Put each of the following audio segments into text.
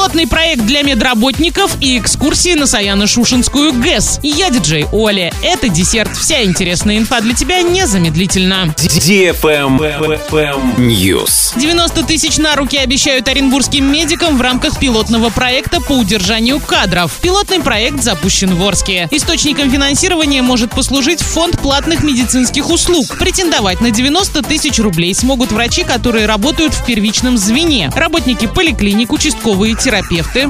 пилотный проект для медработников и экскурсии на Саяно-Шушенскую ГЭС. Я диджей Оля. Это десерт. Вся интересная инфа для тебя незамедлительно. News. 90 тысяч на руки обещают оренбургским медикам в рамках пилотного проекта по удержанию кадров. Пилотный проект запущен в Орске. Источником финансирования может послужить фонд платных медицинских услуг. Претендовать на 90 тысяч рублей смогут врачи, которые работают в первичном звене, работники поликлиник, участковые терапевты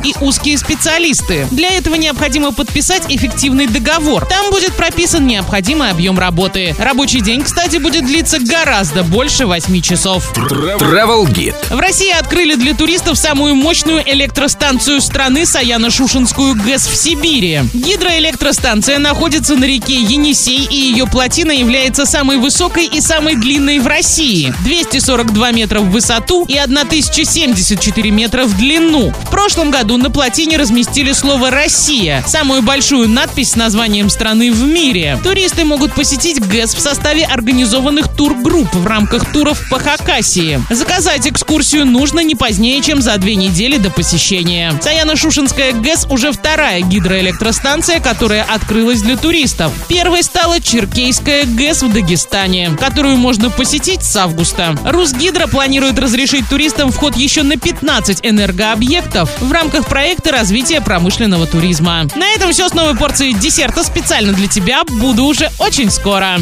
и узкие специалисты. Для этого необходимо подписать эффективный договор. Там будет прописан необходимый объем работы. Рабочий день, кстати, будет длиться гораздо больше 8 часов. Travel Guide. В России открыли для туристов самую мощную электростанцию страны Саяно-Шушенскую ГЭС в Сибири. Гидроэлектростанция находится на реке Енисей, и ее плотина является самой высокой и самой длинной в России. 242 метра в высоту и 1074 метра в длину. В прошлом году на плотине разместили слово «Россия», самую большую надпись с названием страны в мире. Туристы могут посетить ГЭС в составе организованных тургрупп в рамках туров по Хакасии. Заказать экскурсию нужно не позднее, чем за две недели до посещения. Саяно-Шушенская ГЭС уже вторая гидроэлектростанция, которая открылась для туристов. Первой стала Черкейская ГЭС в Дагестане, которую можно посетить с августа. Русгидро планирует разрешить туристам вход еще на 15 энергообъектов в рамках проекта развития промышленного туризма. На этом все с новой порцией десерта специально для тебя. Буду уже очень скоро.